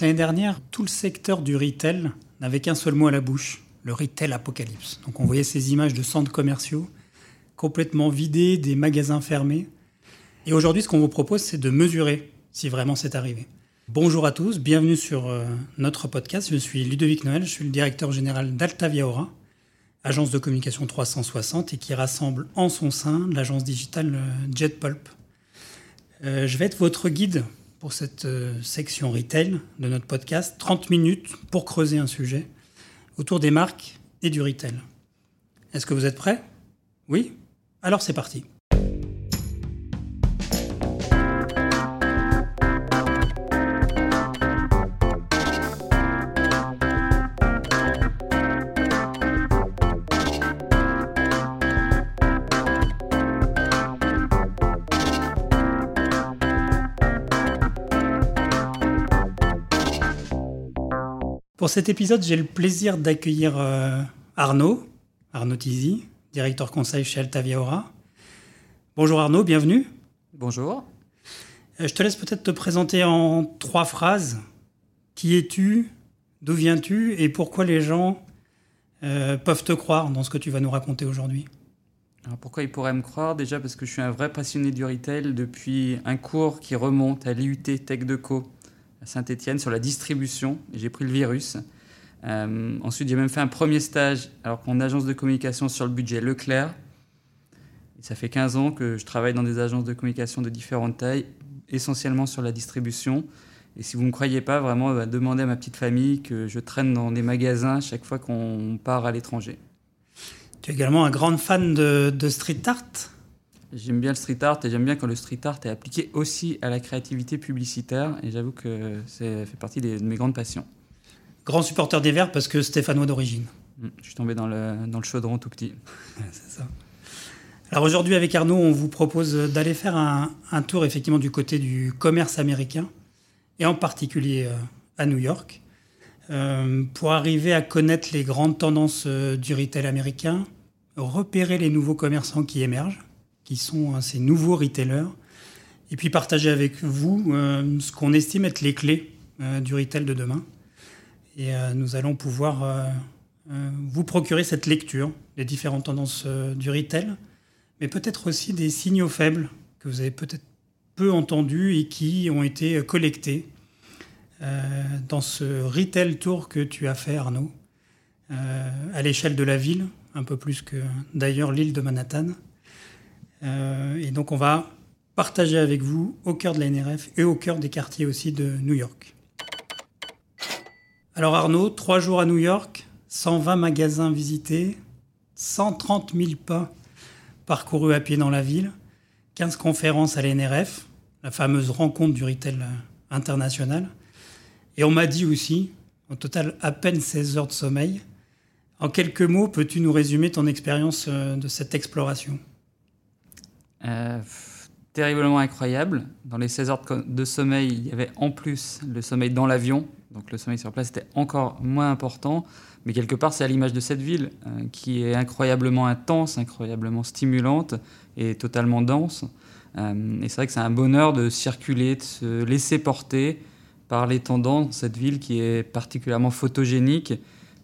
L'année dernière, tout le secteur du retail n'avait qu'un seul mot à la bouche, le retail apocalypse. Donc on voyait ces images de centres commerciaux complètement vidés, des magasins fermés. Et aujourd'hui, ce qu'on vous propose, c'est de mesurer si vraiment c'est arrivé. Bonjour à tous, bienvenue sur euh, notre podcast. Je suis Ludovic Noël, je suis le directeur général d'Altavia Aura, agence de communication 360 et qui rassemble en son sein l'agence digitale euh, JetPulp. Euh, je vais être votre guide pour cette euh, section retail de notre podcast. 30 minutes pour creuser un sujet autour des marques et du retail. Est-ce que vous êtes prêts? Oui? Alors c'est parti. Pour cet épisode, j'ai le plaisir d'accueillir euh, Arnaud, Arnaud Tizi, directeur conseil chez Altavia Aura. Bonjour Arnaud, bienvenue. Bonjour. Euh, je te laisse peut-être te présenter en trois phrases. Qui es-tu? D'où viens-tu? Et pourquoi les gens euh, peuvent te croire dans ce que tu vas nous raconter aujourd'hui? Alors pourquoi ils pourraient me croire? Déjà parce que je suis un vrai passionné du retail depuis un cours qui remonte à l'IUT Tech Co à Saint-Etienne sur la distribution. J'ai pris le virus. Euh, ensuite, j'ai même fait un premier stage alors qu'en agence de communication sur le budget Leclerc. Ça fait 15 ans que je travaille dans des agences de communication de différentes tailles, essentiellement sur la distribution. Et si vous ne me croyez pas, vraiment, bah, demandez à ma petite famille que je traîne dans des magasins chaque fois qu'on part à l'étranger. Tu es également un grand fan de street art? J'aime bien le street art et j'aime bien quand le street art est appliqué aussi à la créativité publicitaire. Et j'avoue que ça fait partie des- de mes grandes passions. Grand supporter des Verts parce que stéphanois d'origine. Mm, Je suis tombé dans le, dans le chaudron tout petit. C'est ça. Alors aujourd'hui avec Arnaud, on vous propose d'aller faire un, un tour effectivement du côté du commerce américain et en particulier euh, à New York euh, pour arriver à connaître les grandes tendances euh, du retail américain, repérer les nouveaux commerçants qui émergent, qui sont hein, ces nouveaux retailers, et puis partager avec vous euh, ce qu'on estime être les clés euh, du retail de demain. Et euh, nous allons pouvoir vous procurer cette lecture des différentes tendances du retail, mais peut-être aussi des signaux faibles que vous avez peut-être peu entendus et qui ont été collectés dans ce retail tour que tu as fait, Arnaud, à l'échelle de la ville, un peu plus que d'ailleurs l'île de Manhattan. Euh, et donc on va partager avec vous au cœur de la NRF et au cœur des quartiers aussi de New York. Alors Arnaud, trois jours à New York, 120 magasins visités, 130 000 pas parcourus à pied dans la ville, 15 conférences à l'NRF, la fameuse rencontre du retail international. Et on m'a dit aussi, au total à peine 16 heures de sommeil. En quelques mots, peux-tu nous résumer ton expérience euh, de cette exploration? Euh, terriblement incroyable. Dans les 16 heures de, de sommeil, il y avait en plus le sommeil dans l'avion. Donc le sommeil sur place était encore moins important. Mais quelque part, c'est à l'image de cette ville euh, qui est incroyablement intense, incroyablement stimulante et totalement dense. Euh, et c'est vrai que c'est un bonheur de circuler, de se laisser porter par les tendances. Cette ville qui est particulièrement photogénique,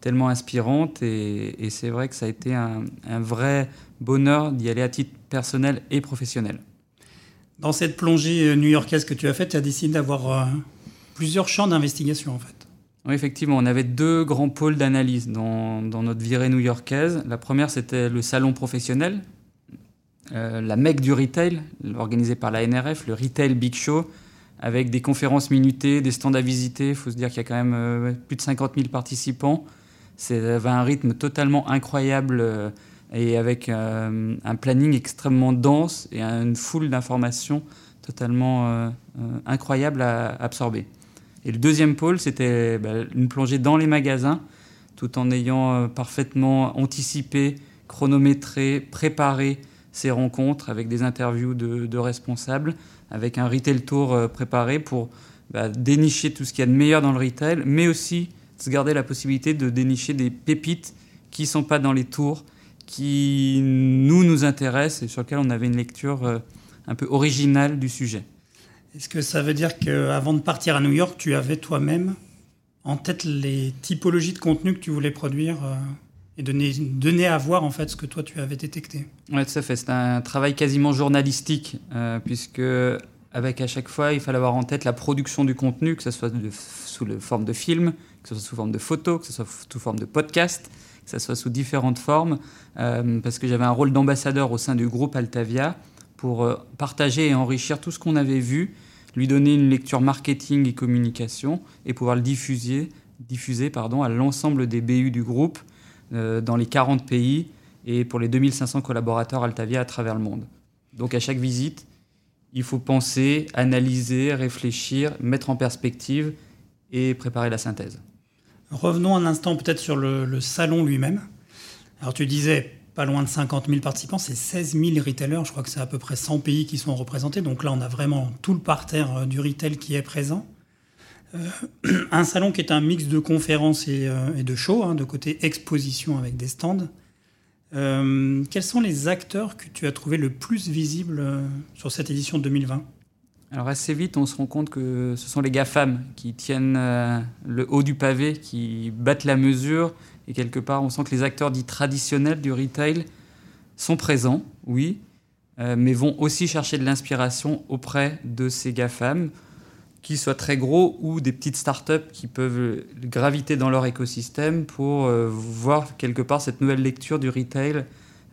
tellement inspirante. Et, c'est vrai que ça a été un vrai bonheur d'y aller à titre personnel et professionnel. Dans cette plongée euh, new-yorkaise que tu as faite, tu as décidé d'avoir euh, plusieurs champs d'investigation en fait. Oui, effectivement, on avait deux grands pôles d'analyse dans, dans notre virée new-yorkaise. La première, c'était le salon professionnel, euh, la mecque du retail, organisé par la NRF, le Retail Big Show, avec des conférences minutées, des stands à visiter. Il faut se dire qu'il y a quand même euh, plus de 50 000 participants. Avait un rythme totalement incroyable euh, et avec euh, un planning extrêmement dense et une foule d'informations totalement euh, euh, incroyable à absorber. Et le deuxième pôle, c'était bah, une plongée dans les magasins, tout en ayant euh, parfaitement anticipé, chronométré, préparé ces rencontres avec des interviews de, responsables, avec un retail tour préparé pour bah, dénicher tout ce qu'il y a de meilleur dans le retail, mais aussi se garder la possibilité de dénicher des pépites qui ne sont pas dans les tours, qui nous nous intéressent et sur lesquelles on avait une lecture euh, un peu originale du sujet. Est-ce que ça veut dire qu'avant de partir à New York, tu avais toi-même en tête les typologies de contenu que tu voulais produire euh, et donner, donner à voir en fait ce que toi tu avais détecté? Oui, tout à fait. C'est un travail quasiment journalistique, euh, puisque avec à chaque fois, il fallait avoir en tête la production du contenu, que ce soit sous la forme de film, que ce soit sous forme de photo, que ce soit sous forme de podcast, que ce soit sous différentes formes, euh, parce que j'avais un rôle d'ambassadeur au sein du groupe Altavia pour euh, partager et enrichir tout ce qu'on avait vu, lui donner une lecture marketing et communication et pouvoir le diffuser, diffuser pardon, à l'ensemble des BU du groupe euh, dans les 40 pays et pour les 2500 collaborateurs Altavia à travers le monde. Donc à chaque visite, il faut penser, analyser, réfléchir, mettre en perspective et préparer la synthèse. Revenons un instant peut-être sur le, salon lui-même. Alors tu disais pas loin de 50 000 participants, c'est 16 000 retailers, je crois que c'est à peu près 100 pays qui sont représentés, donc là on a vraiment tout le parterre euh, du retail qui est présent. Euh, un salon qui est un mix de conférences et, euh, de shows, hein, de côté exposition avec des stands. Quels sont les acteurs que tu as trouvé le plus visibles sur cette édition 2020 alors assez vite, on se rend compte que ce sont les GAFAM qui tiennent euh, le haut du pavé, qui battent la mesure. Et quelque part, on sent que les acteurs dits traditionnels du retail sont présents, oui, mais vont aussi chercher de l'inspiration auprès de ces GAFAM qu'ils soient très gros ou des petites startups qui peuvent graviter dans leur écosystème pour euh, voir quelque part cette nouvelle lecture du retail,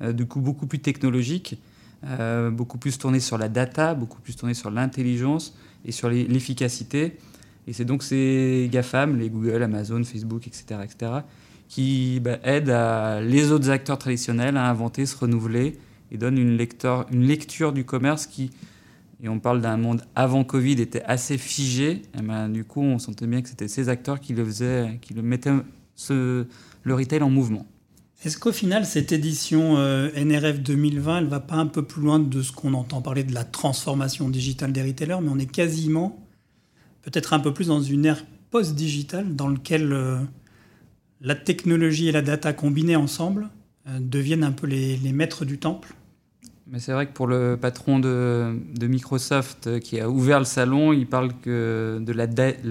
euh, du coup beaucoup plus technologique, euh, beaucoup plus tournée sur la data, beaucoup plus tournée sur l'intelligence et sur l'efficacité. Et c'est donc ces GAFAM, les Google, Amazon, Facebook, etc., etc., qui bah, aident les autres acteurs traditionnels à inventer, se renouveler et donnent une, lecture du commerce qui et on parle d'un monde avant Covid était assez figé, et eh ben, du coup, on sentait bien que c'était ces acteurs qui le faisaient, qui le mettaient le retail en mouvement. Est-ce qu'au final, cette édition euh, NRF 2020, elle va pas un peu plus loin de ce qu'on entend parler de la transformation digitale des retailers, mais on est quasiment peut-être un peu plus dans une ère post-digitale dans laquelle euh, la technologie et la data combinées ensemble euh, deviennent un peu les maîtres du temple? Mais c'est vrai que pour le patron de, Microsoft qui a ouvert le salon, il parle de la,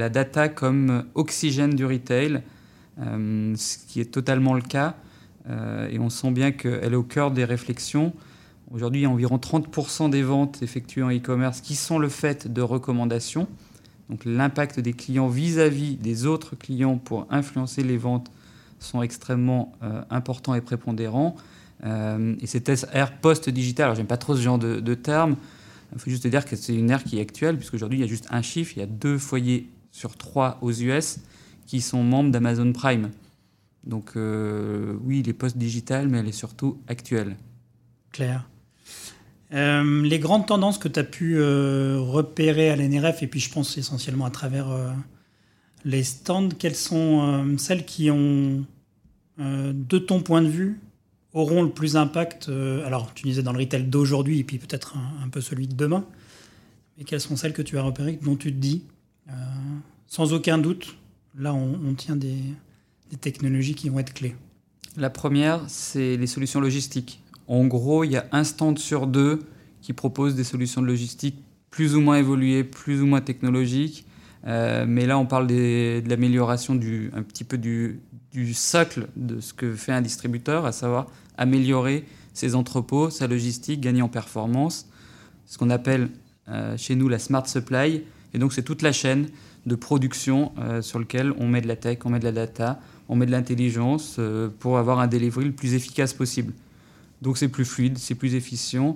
data comme oxygène du retail, ce qui est totalement le cas. Euh, et on sent bien qu'elle est au cœur des réflexions. Aujourd'hui, il y a environ 30% des ventes effectuées en e-commerce qui sont le fait de recommandations. Donc l'impact des clients vis-à-vis des autres clients pour influencer les ventes sont extrêmement importants et prépondérants. Euh, et cette ère post-digitale, alors j'aime pas trop ce genre de, de terme, il faut juste dire que c'est une ère qui est actuelle, puisqu'aujourd'hui il y a juste un chiffre, il y a deux foyers sur trois aux US qui sont membres d'Amazon Prime. Donc euh, oui, il est post-digital, mais elle est surtout actuelle. Claire. Euh, les grandes tendances que tu as pu repérer à l'NRF, et puis je pense essentiellement à travers les stands, quelles sont celles qui ont, de ton point de vue, auront le plus d'impact euh, Alors, tu disais dans le retail d'aujourd'hui et puis peut-être un, peu celui de demain. Mais quelles sont celles que tu as repérées, dont tu te dis, euh, sans aucun doute, là, on, tient des, technologies qui vont être clés La première, c'est les solutions logistiques. En gros, il y a un stand sur deux qui propose des solutions de logistique plus ou moins évoluées, plus ou moins technologiques. Euh, mais là, on parle de l'amélioration un petit peu du, du socle de ce que fait un distributeur, à savoir améliorer ses entrepôts, sa logistique, gagner en performance, ce qu'on appelle euh, chez nous la smart supply. Et donc c'est toute la chaîne de production euh, sur laquelle on met de la tech, on met de la data, on met de l'intelligence euh, pour avoir un delivery le plus efficace possible. Donc c'est plus fluide, c'est plus efficient.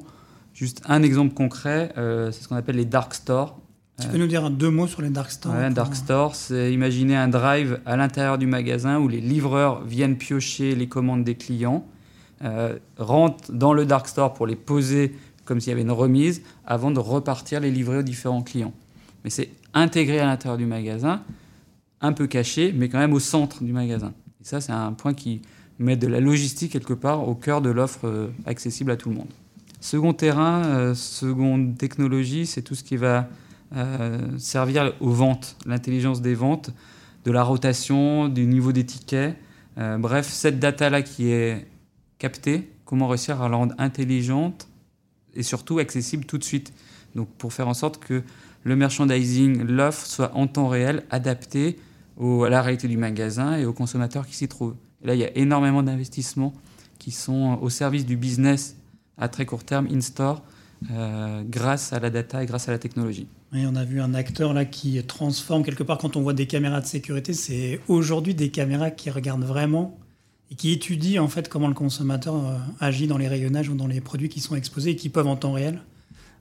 Juste un exemple concret, c'est ce qu'on appelle les dark stores. Tu peux nous dire deux mots sur les dark stores Un dark store, c'est imaginer un drive à l'intérieur du magasin où les livreurs viennent piocher les commandes des clients, euh, rentrent dans le dark store pour les poser comme s'il y avait une remise, avant de repartir les livrer aux différents clients. Mais c'est intégré à l'intérieur du magasin, un peu caché, mais quand même au centre du magasin. Et ça, c'est un point qui met de la logistique quelque part au cœur de l'offre euh, accessible à tout le monde. Second terrain, euh, seconde technologie, c'est tout ce qui va euh, servir aux ventes, l'intelligence des ventes, de la rotation, du niveau des tickets. Bref, cette data-là qui est captée, comment réussir à la rendre intelligente et surtout accessible tout de suite. Donc pour faire en sorte que le merchandising, l'offre soit en temps réel, adapté à la réalité du magasin et aux consommateurs qui s'y trouvent. là, il y a énormément d'investissements qui sont au service du business à très court terme, in-store, euh, grâce à la data et grâce à la technologie. Oui, on a vu un acteur là qui transforme quelque part quand on voit des caméras de sécurité, c'est aujourd'hui des caméras qui regardent vraiment et qui étudient en fait comment le consommateur euh, agit dans les rayonnages ou dans les produits qui sont exposés et qui peuvent en temps réel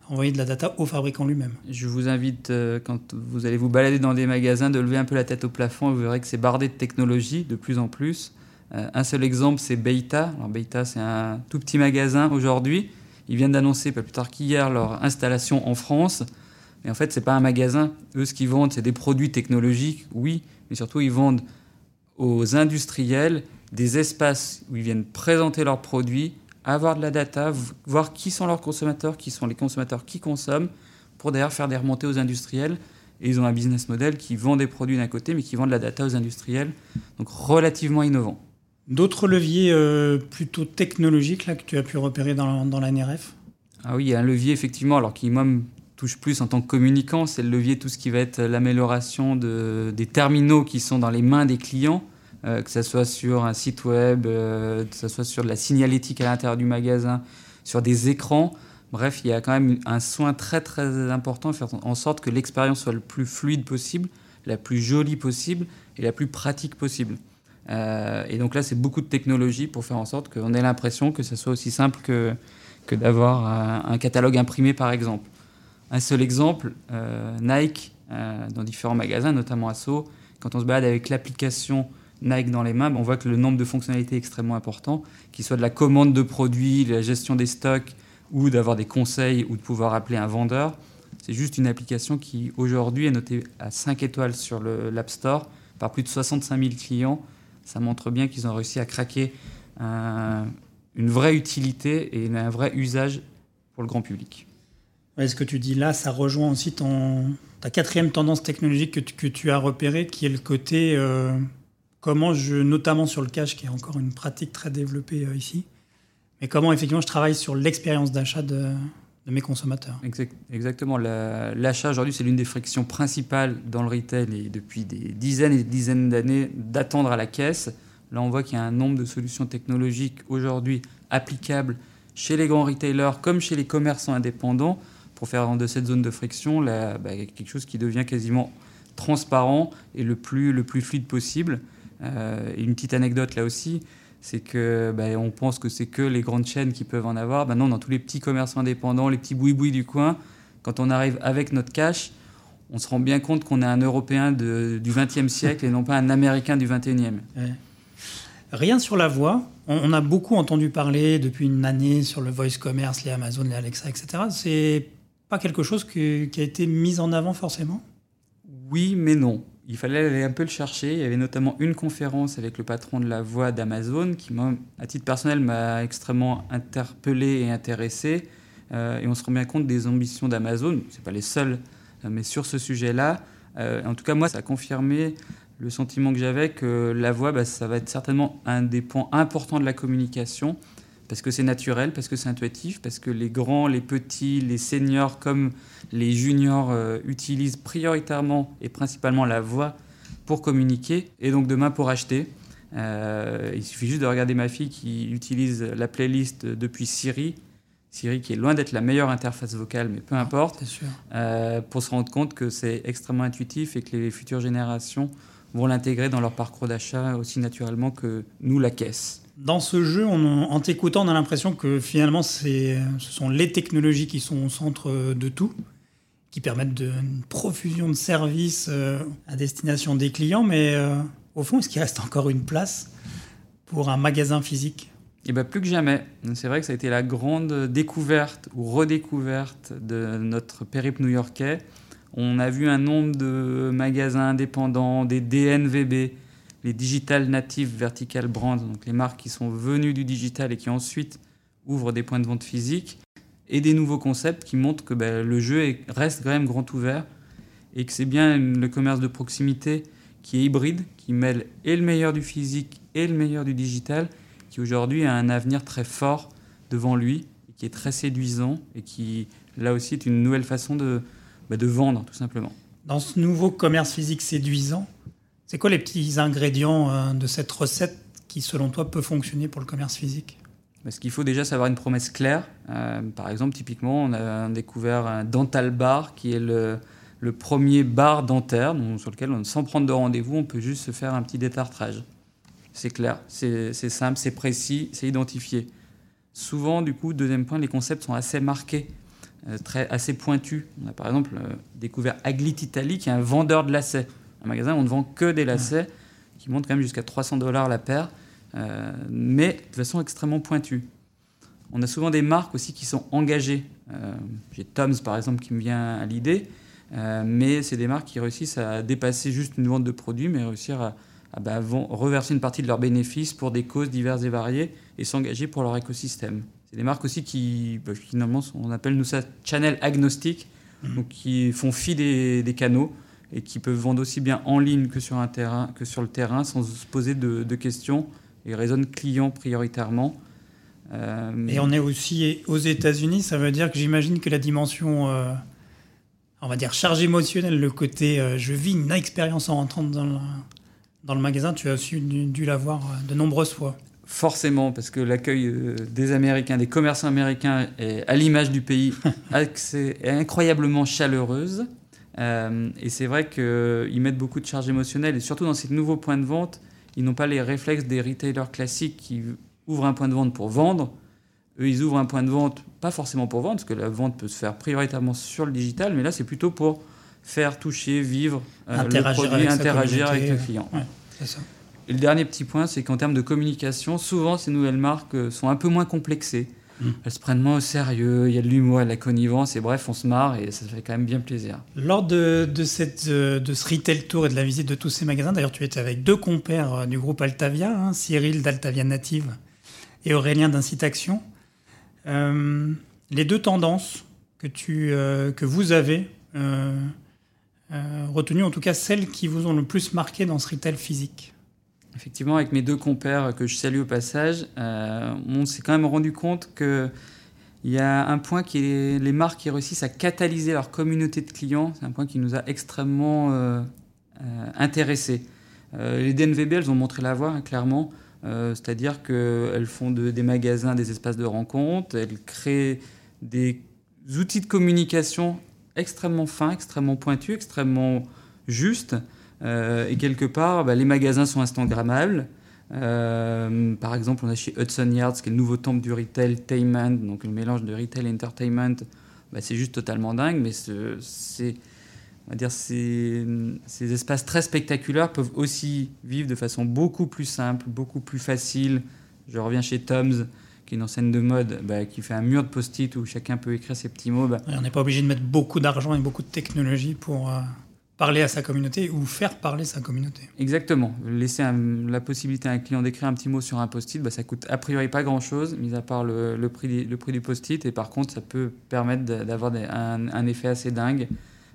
envoyer de la data au fabricant lui-même. Je vous invite, euh, quand vous allez vous balader dans des magasins, de lever un peu la tête au plafond et vous verrez que c'est bardé de technologie de plus en plus. Euh, un seul exemple, c'est Beita. Alors Beita, c'est un tout petit magasin aujourd'hui. Ils viennent d'annoncer, pas plus tard qu'hier, leur installation en France. Mais en fait, c'est pas un magasin. Eux, ce qu'ils vendent, c'est des produits technologiques, oui, mais surtout, ils vendent aux industriels des espaces où ils viennent présenter leurs produits avoir de la data, voir qui sont leurs consommateurs, qui sont les consommateurs qui consomment, pour d'ailleurs faire des remontées aux industriels. Et ils ont un business model qui vend des produits d'un côté, mais qui vend de la data aux industriels. Donc relativement innovant. D'autres leviers euh, plutôt technologiques là, que tu as pu repérer dans, dans la NRF Ah oui, il y a un levier effectivement, alors qui moi me touche plus en tant que communicant, c'est le levier tout ce qui va être l'amélioration de, des terminaux qui sont dans les mains des clients. Euh, que ce soit sur un site web, euh, que ce soit sur de la signalétique à l'intérieur du magasin, sur des écrans. Bref, il y a quand même un soin très très important à faire en sorte que l'expérience soit le plus fluide possible, la plus jolie possible et la plus pratique possible. Euh, et donc là, c'est beaucoup de technologie pour faire en sorte qu'on ait l'impression que ce soit aussi simple que, que d'avoir un, catalogue imprimé, par exemple. Un seul exemple, Nike, dans différents magasins, notamment Asso, quand on se balade avec l'application Nike dans les mains, on voit que le nombre de fonctionnalités est extrêmement important, qu'il soit de la commande de produits, la gestion des stocks, ou d'avoir des conseils, ou de pouvoir appeler un vendeur. C'est juste une application qui aujourd'hui est notée à 5 étoiles sur l'App Store par plus de 65 000 clients. Ça montre bien qu'ils ont réussi à craquer une vraie utilité et un vrai usage pour le grand public. ce que tu dis là, ça rejoint aussi ton, ta quatrième tendance technologique que tu, que tu as repérée, qui est le côté euh, comment je, notamment sur le cash, qui est encore une pratique très développée euh, ici, mais comment effectivement je travaille sur l'expérience d'achat de, mes consommateurs. exactement. L'achat aujourd'hui, c'est l'une des frictions principales dans le retail et depuis des dizaines et des dizaines d'années d'attendre à la caisse. Là, on voit qu'il y a un nombre de solutions technologiques aujourd'hui applicables chez les grands retailers comme chez les commerçants indépendants pour faire de cette zone de friction là, bah, quelque chose qui devient quasiment transparent et le plus, le plus fluide possible. Euh, une petite anecdote là aussi, c'est que bah, on pense que c'est que les grandes chaînes qui peuvent en avoir. Bah non, dans tous les petits commerçants indépendants, les petits boui-boui du coin, quand on arrive avec notre cash, on se rend bien compte qu'on est un Européen du XXe siècle et non pas un Américain du XXIe. Rien sur la voix. On, a beaucoup entendu parler depuis une année sur le voice commerce, les Amazon, les Alexa, etc. C'est pas quelque chose qui a été mis en avant forcément? Oui, mais non il fallait aller un peu le chercher. Il y avait notamment une conférence avec le patron de la voix d'Amazon qui, à titre personnel, m'a extrêmement interpellé et intéressé. Euh, et on se rend bien compte des ambitions d'Amazon. Ce pas les seuls, euh, mais sur ce sujet-là. Euh, en tout cas, moi, ça a confirmé le sentiment que j'avais que la voix, bah, ça va être certainement un des points importants de la communication parce que c'est naturel, parce que c'est intuitif, parce que les grands, les petits, les seniors comme les juniors euh, utilisent prioritairement et principalement la voix pour communiquer et donc demain pour acheter. Euh, il suffit juste de regarder ma fille qui utilise la playlist depuis Siri. Siri qui est loin d'être la meilleure interface vocale, mais peu importe, euh, pour se rendre compte que c'est extrêmement intuitif et que les futures générations vont l'intégrer dans leur parcours d'achat aussi naturellement que nous, la caisse. Dans ce jeu, en t'écoutant, on a l'impression que finalement, ce sont les technologies qui sont au centre de tout, qui permettent de, une profusion de services euh, à destination des clients. Mais euh, au fond, est-ce qu'il reste encore une place pour un magasin physique? Eh bien, plus que jamais. C'est vrai que ça a été la grande découverte ou redécouverte de notre périple new-yorkais. On a vu un nombre de magasins indépendants, des DNVB, les Digital Native Vertical Brands, donc les marques qui sont venues du digital et qui ensuite ouvrent des points de vente physiques, et des nouveaux concepts qui montrent que ben, le jeu reste quand même grand ouvert et que c'est bien le commerce de proximité qui est hybride, qui mêle et le meilleur du physique et le meilleur du digital, qui aujourd'hui a un avenir très fort devant lui, et qui est très séduisant et qui là aussi est une nouvelle façon de, de vendre, tout simplement. Dans ce nouveau commerce physique séduisant, c'est quoi les petits ingrédients euh, de cette recette qui, selon toi, peut fonctionner pour le commerce physique? Parce qu'il faut déjà savoir une promesse claire. Euh, par exemple, typiquement, on a découvert un dental bar qui est le, premier bar dentaire sur lequel, sans prendre de rendez-vous, on peut juste se faire un petit détartrage. C'est clair, c'est simple, c'est précis, c'est identifié. Souvent, du coup, deuxième point, les concepts sont assez marqués, euh, très, assez pointus. On a par exemple découvert Aglit Italy, qui est un vendeur de lacets. Un magasin où on ne vend que des lacets, qui montent quand même jusqu'à 300 dollars la paire, euh, mais de façon extrêmement pointue. On a souvent des marques aussi qui sont engagées. J'ai Tom's par exemple qui me vient à l'idée, mais c'est des marques qui réussissent à dépasser juste une vente de produits, mais réussir à, à bah, reverser une partie de leurs bénéfices pour des causes diverses et variées et s'engager pour leur écosystème. C'est des marques aussi qui, bah, finalement, on appelle nous ça channel agnostique, mmh. donc qui font fi des, canaux et qui peuvent vendre aussi bien en ligne que sur, un terrain, que sur le terrain sans se poser de, questions et raisonnent clients prioritairement. Euh, et on est aussi aux États-Unis, ça veut dire que j'imagine que la dimension, euh, on va dire, charge émotionnelle, le côté euh, je vis une expérience en rentrant dans, dans le magasin, tu as aussi dû, l'avoir de nombreuses fois. Forcément, parce que l'accueil euh, des Américains, des commerçants américains, est à l'image du pays, est incroyablement chaleureuse. Euh, et c'est vrai qu'ils mettent beaucoup de charges émotionnelles, et surtout dans ces nouveaux points de vente, ils n'ont pas les réflexes des retailers classiques qui ouvrent un point de vente pour vendre. Eux, ils ouvrent un point de vente, pas forcément pour vendre, parce que la vente peut se faire prioritairement sur le digital, mais là, c'est plutôt pour faire toucher, vivre euh, le produit, interagir avec le client. Et le dernier petit point, c'est qu'en termes de communication, souvent ces nouvelles marques euh, sont un peu moins complexées. Elles se prennent moins au sérieux, il y a de l'humour, de la connivence, et bref, on se marre et ça fait quand même bien plaisir. Lors de, de, cette, euh, de ce retail tour et de la visite de tous ces magasins, d'ailleurs, tu étais avec deux compères du groupe Altavia, hein, Cyril d'Altavia Native et Aurélien d'Incite Action. les deux tendances que, tu, que vous avez euh, retenu en tout cas celles qui vous ont le plus marqué dans ce retail physique Effectivement, avec mes deux compères que je salue au passage, euh, on s'est quand même rendu compte que il y a un point qui est les marques qui réussissent à catalyser leur communauté de clients. C'est un point qui nous a extrêmement euh, euh intéressés. les DNVB, elles ont montré la voie, hein, clairement. C'est-à-dire qu'elles font des magasins, des espaces de rencontre, elles créent des outils de communication extrêmement fin, extrêmement pointu, extrêmement juste. Euh, et quelque part, bah, les magasins sont Instagrammables. Euh, par exemple, on a chez Hudson Yards, qui est le nouveau temple du retailtainment, donc le mélange de retail et entertainment. Bah, c'est juste totalement dingue, mais ces, ces espaces très spectaculaires peuvent aussi vivre de façon beaucoup plus simple, beaucoup plus facile. Je reviens chez Tom's, qui est une enseigne de mode, bah, qui fait un mur de post-it où chacun peut écrire ses petits mots. On n'est pas obligé de mettre beaucoup d'argent et beaucoup de technologie pour euh, parler à sa communauté ou faire parler sa communauté. Exactement. Laisser la possibilité à un client d'écrire un petit mot sur un post-it, bah, ça coûte a priori pas grand-chose, mis à part le, prix, du post-it. Et par contre, ça peut permettre d'avoir un, effet assez dingue.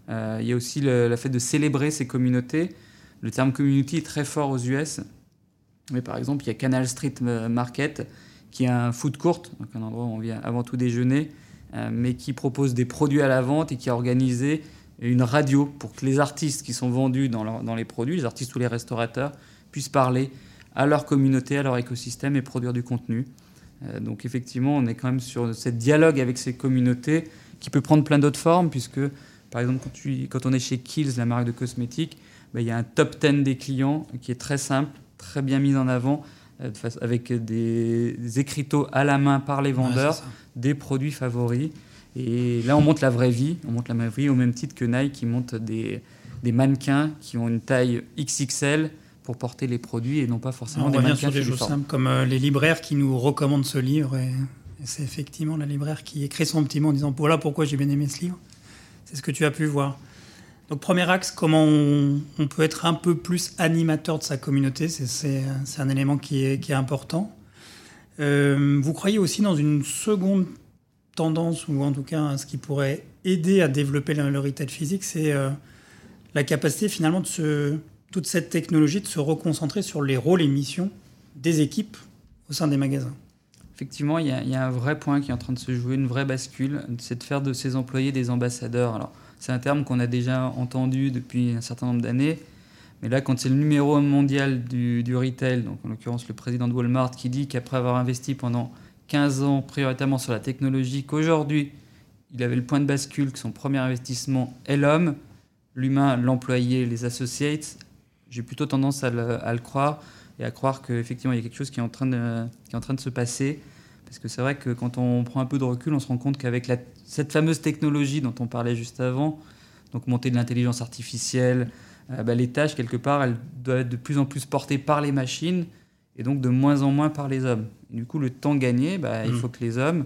Euh, il y a aussi le, fait de célébrer ses communautés. Le terme community est très fort aux US. Mais par exemple, il y a Canal Street Market qui est un food court, donc un endroit où on vient avant tout déjeuner, euh, mais qui propose des produits à la vente et qui a organisé une radio pour que les artistes qui sont vendus dans, dans les produits, les artistes ou les restaurateurs, puissent parler à leur communauté, à leur écosystème et produire du contenu. Euh, donc effectivement, on est quand même sur ce dialogue avec ces communautés qui peut prendre plein d'autres formes, puisque par exemple quand, tu, quand, on est chez Kills, la marque de cosmétiques, ben, il y a un top 10 des clients qui est très simple, très bien mis en avant, euh, avec des, écriteaux à la main par les vendeurs, des produits favoris. Et là, on montre la vraie vie. On montre la vraie vie au même titre que Nike qui monte des, des mannequins qui ont une taille XXL pour porter les produits et non pas forcément on des mannequins sur des choses simples comme euh, les libraires qui nous recommandent ce livre. Et, c'est effectivement la libraire qui écrit son petit mot en disant voilà pourquoi j'ai bien aimé ce livre. C'est ce que tu as pu voir. Donc premier axe, comment on, peut être un peu plus animateur de sa communauté, c'est un élément qui est, important. Euh, vous croyez aussi dans une seconde tendance, ou en tout cas ce qui pourrait aider à développer le, retail physique, c'est euh, la capacité finalement de toute cette technologie de se reconcentrer sur les rôles et missions des équipes au sein des magasins. Effectivement, il y, a, il y, a, un vrai point qui est en train de se jouer, une vraie bascule, c'est de faire de ces employés des ambassadeurs. Alors, c'est un terme qu'on a déjà entendu depuis un certain nombre d'années. Mais là, quand c'est le numéro mondial du, du retail, donc en l'occurrence le président de Walmart, qui dit qu'après avoir investi pendant 15 ans prioritairement sur la technologie, qu'aujourd'hui, il avait le point de bascule, que son premier investissement est l'homme, l'humain, l'employé, les associates, j'ai plutôt tendance à le, croire et à croire qu'effectivement, il y a quelque chose qui est en train de, qui est en train de se passer. Parce que c'est vrai que quand on prend un peu de recul, on se rend compte qu'avec cette fameuse technologie dont on parlait juste avant, donc montée de l'intelligence artificielle, euh, bah, les tâches, quelque part, elles doivent être de plus en plus portées par les machines et donc de moins en moins par les hommes. Et du coup, le temps gagné, bah, il mmh. faut que les hommes,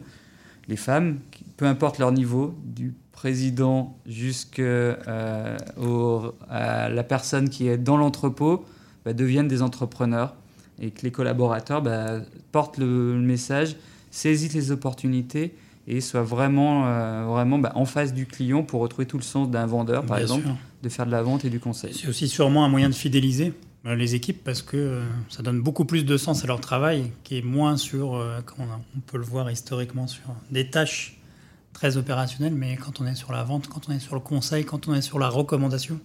les femmes, peu importe leur niveau, du président jusqu'à euh, la personne qui est dans l'entrepôt, bah, deviennent des entrepreneurs et que les collaborateurs bah, portent le, message, saisissent les opportunités et soient vraiment, euh, vraiment bah, en face du client pour retrouver tout le sens d'un vendeur, par exemple, de faire de la vente et du conseil. C'est aussi sûrement un moyen de fidéliser les équipes parce que euh, ça donne beaucoup plus de sens à leur travail qui est moins sur, comme on peut le voir historiquement, sur des tâches très opérationnelles, mais quand on est sur la vente, quand on est sur le conseil, quand on est sur la recommandation,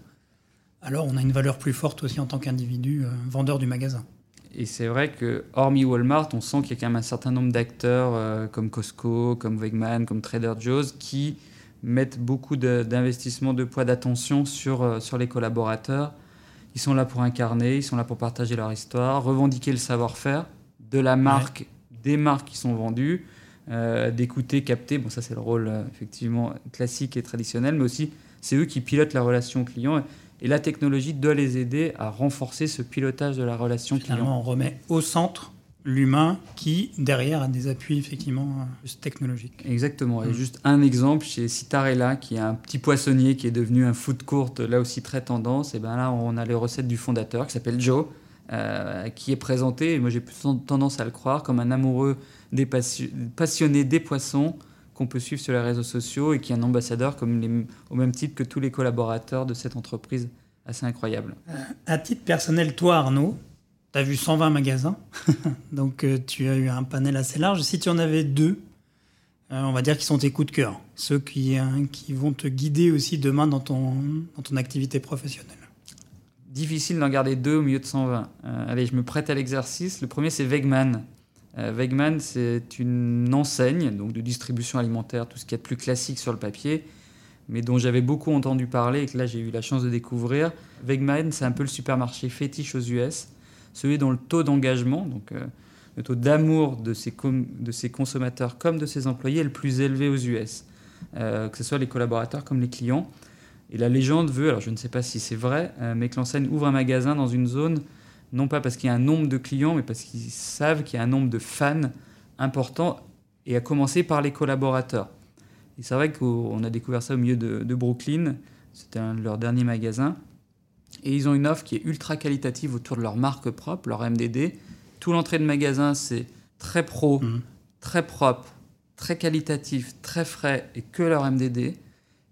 alors on a une valeur plus forte aussi en tant qu'individu vendeur du magasin. Et c'est vrai que, hormis Walmart, on sent qu'il y a quand même un certain nombre d'acteurs euh, comme Costco, comme Wegman, comme Trader Joe's qui mettent beaucoup d'investissements, de, poids, d'attention sur, euh, sur les collaborateurs. Ils sont là pour incarner, ils sont là pour partager leur histoire, revendiquer le savoir-faire de la marque, des marques qui sont vendues, euh, d'écouter, capter. Bon, ça, c'est le rôle effectivement classique et traditionnel, mais aussi c'est eux qui pilotent la relation client. Et la technologie doit les aider à renforcer ce pilotage de la relation Finalement, client. on remet au centre l'humain qui, derrière, a des appuis effectivement technologiques. Exactement. Et mm. juste un exemple, chez Citarella, qui est un petit poissonnier qui est devenu un food court, là aussi très tendance, et ben là, on a les recettes du fondateur qui s'appelle Joe, euh, qui est présenté, et moi j'ai plus tendance à le croire, comme un amoureux des passionné des poissons qu'on peut suivre sur les réseaux sociaux et qui est un ambassadeur comme au même titre que tous les collaborateurs de cette entreprise assez incroyable. Euh, à titre personnel, toi Arnaud, tu as vu 120 magasins, donc euh, tu as eu un panel assez large. Si tu en avais deux, euh, on va dire qu'ils sont tes coups de cœur, ceux qui, qui vont te guider aussi demain dans ton, dans ton activité professionnelle. Difficile d'en garder deux au milieu de 120. allez, je me prête à l'exercice. Le premier, c'est Wegman. Euh, Wegman, c'est une enseigne donc de distribution alimentaire, tout ce qui est plus classique sur le papier, mais dont j'avais beaucoup entendu parler et que là j'ai eu la chance de découvrir. Wegman, c'est un peu le supermarché fétiche aux US, celui dont le taux d'engagement, donc euh, le taux d'amour de ses, de consommateurs comme de ses employés est le plus élevé aux US, euh, que ce soit les collaborateurs comme les clients. Et la légende veut, alors je ne sais pas si c'est vrai, mais que l'enseigne ouvre un magasin dans une zone non pas parce qu'il y a un nombre de clients, mais parce qu'ils savent qu'il y a un nombre de fans important, et à commencer par les collaborateurs. Et c'est vrai qu'on a découvert ça au milieu de, Brooklyn, c'était un de leurs derniers magasins, et ils ont une offre qui est ultra qualitative autour de leur marque propre, leur MDD. Tout l'entrée de magasin, c'est très pro, mhm. très propre, très qualitatif, très frais, et que leur MDD. Et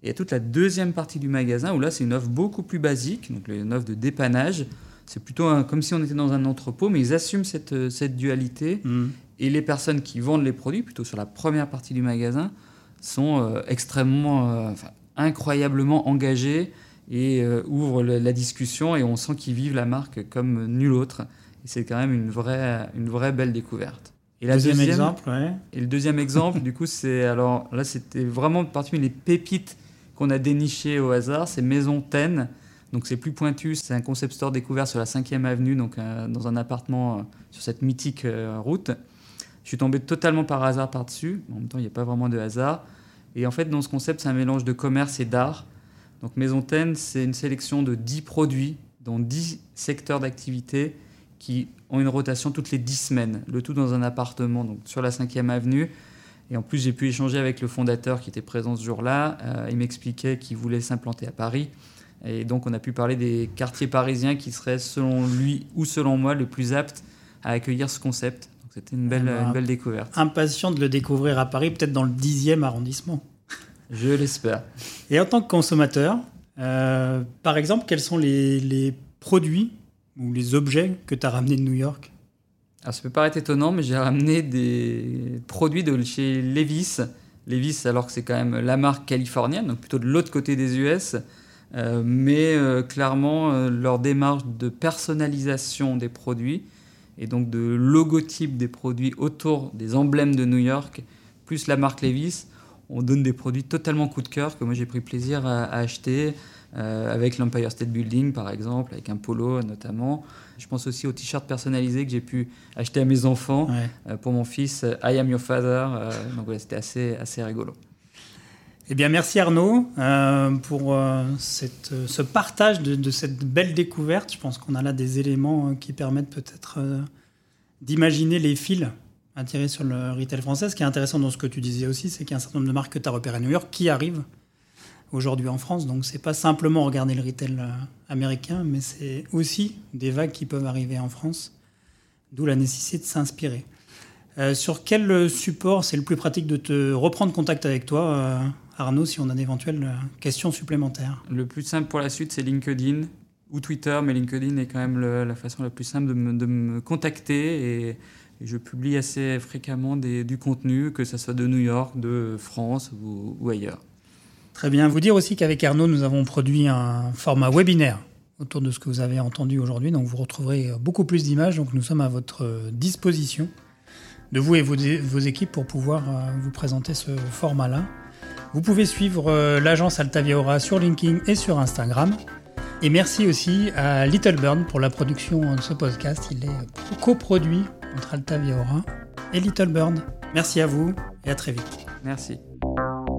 il y a toute la deuxième partie du magasin où là, c'est une offre beaucoup plus basique, donc une offre de dépannage, c'est plutôt comme si on était dans un entrepôt, mais ils assument cette, euh, cette dualité. Mm. Et les personnes qui vendent les produits, plutôt sur la première partie du magasin, sont euh, extrêmement, euh, incroyablement engagées et ouvrent la, discussion et on sent qu'ils vivent la marque comme nul autre. Et c'est quand même une vraie, une vraie belle découverte. Et la deuxième, exemple, Et le deuxième exemple, du coup, c'est alors là, c'était vraiment parmi les pépites qu'on a dénichées au hasard, c'est Maison Ten donc c'est plus pointu, c'est un concept store découvert sur la 5e avenue, donc euh, dans un appartement euh, sur cette mythique euh, route. Je suis tombé totalement par hasard par-dessus. En même temps, il n'y a pas vraiment de hasard. Et en fait, dans ce concept, c'est un mélange de commerce et d'art. Donc Maison Ten, c'est une sélection de 10 produits dans 10 secteurs d'activité qui ont une rotation toutes les 10 semaines. Le tout dans un appartement donc sur la 5e avenue. Et en plus, j'ai pu échanger avec le fondateur qui était présent ce jour-là. il m'expliquait qu'il voulait s'implanter à Paris. Et donc on a pu parler des quartiers parisiens qui seraient selon lui ou selon moi le plus aptes à accueillir ce concept. Donc c'était une belle, une belle découverte. Impatient de le découvrir à Paris, peut-être dans le 10e arrondissement. Je l'espère. Et en tant que consommateur, euh, par exemple, quels sont les, les, produits ou les objets que tu as ramenés de New York? Alors ça peut paraître étonnant, mais j'ai ramené des produits de chez Levis Levis, alors que c'est quand même la marque californienne, donc plutôt de l'autre côté des US. Euh, mais euh, clairement, euh, leur démarche de personnalisation des produits et donc de logotype des produits autour des emblèmes de New York, plus la marque Levis, on donne des produits totalement coup de cœur que moi j'ai pris plaisir à, acheter, avec l'Empire State Building par exemple, avec un polo notamment. Je pense aussi aux t-shirts personnalisés que j'ai pu acheter à mes enfants pour mon fils, I am your father. donc voilà, c'était assez, assez rigolo. Eh bien, merci Arnaud euh, pour euh, cette, ce partage de, cette belle découverte. Je pense qu'on a là des éléments euh, qui permettent peut-être d'imaginer les fils tirer sur le retail français. Ce qui est intéressant dans ce que tu disais aussi, c'est qu'il y a un certain nombre de marques que tu as repérées à New York qui arrivent aujourd'hui en France. Donc, c'est pas simplement regarder le retail américain, mais c'est aussi des vagues qui peuvent arriver en France, d'où la nécessité de s'inspirer. sur quel support c'est le plus pratique de te reprendre contact avec toi Arnaud, si on a d'éventuelles euh, questions supplémentaires? Le plus simple pour la suite, c'est LinkedIn ou Twitter, mais LinkedIn est quand même la façon la plus simple de me, contacter et, je publie assez fréquemment du contenu, que ce soit de New York, de France ou, ailleurs. Très bien. Vous dire aussi qu'avec Arnaud, nous avons produit un format webinaire autour de ce que vous avez entendu aujourd'hui. Donc vous retrouverez beaucoup plus d'images. Donc nous sommes à votre disposition de vous et vos, équipes pour pouvoir euh, vous présenter ce format-là. Vous pouvez suivre euh, l'agence Altavia Aura sur LinkedIn et sur Instagram. Et merci aussi à Little Burn pour la production de ce podcast. Il est coproduit entre Altavia Aura et Little Burn. Merci à vous et à très vite. Merci.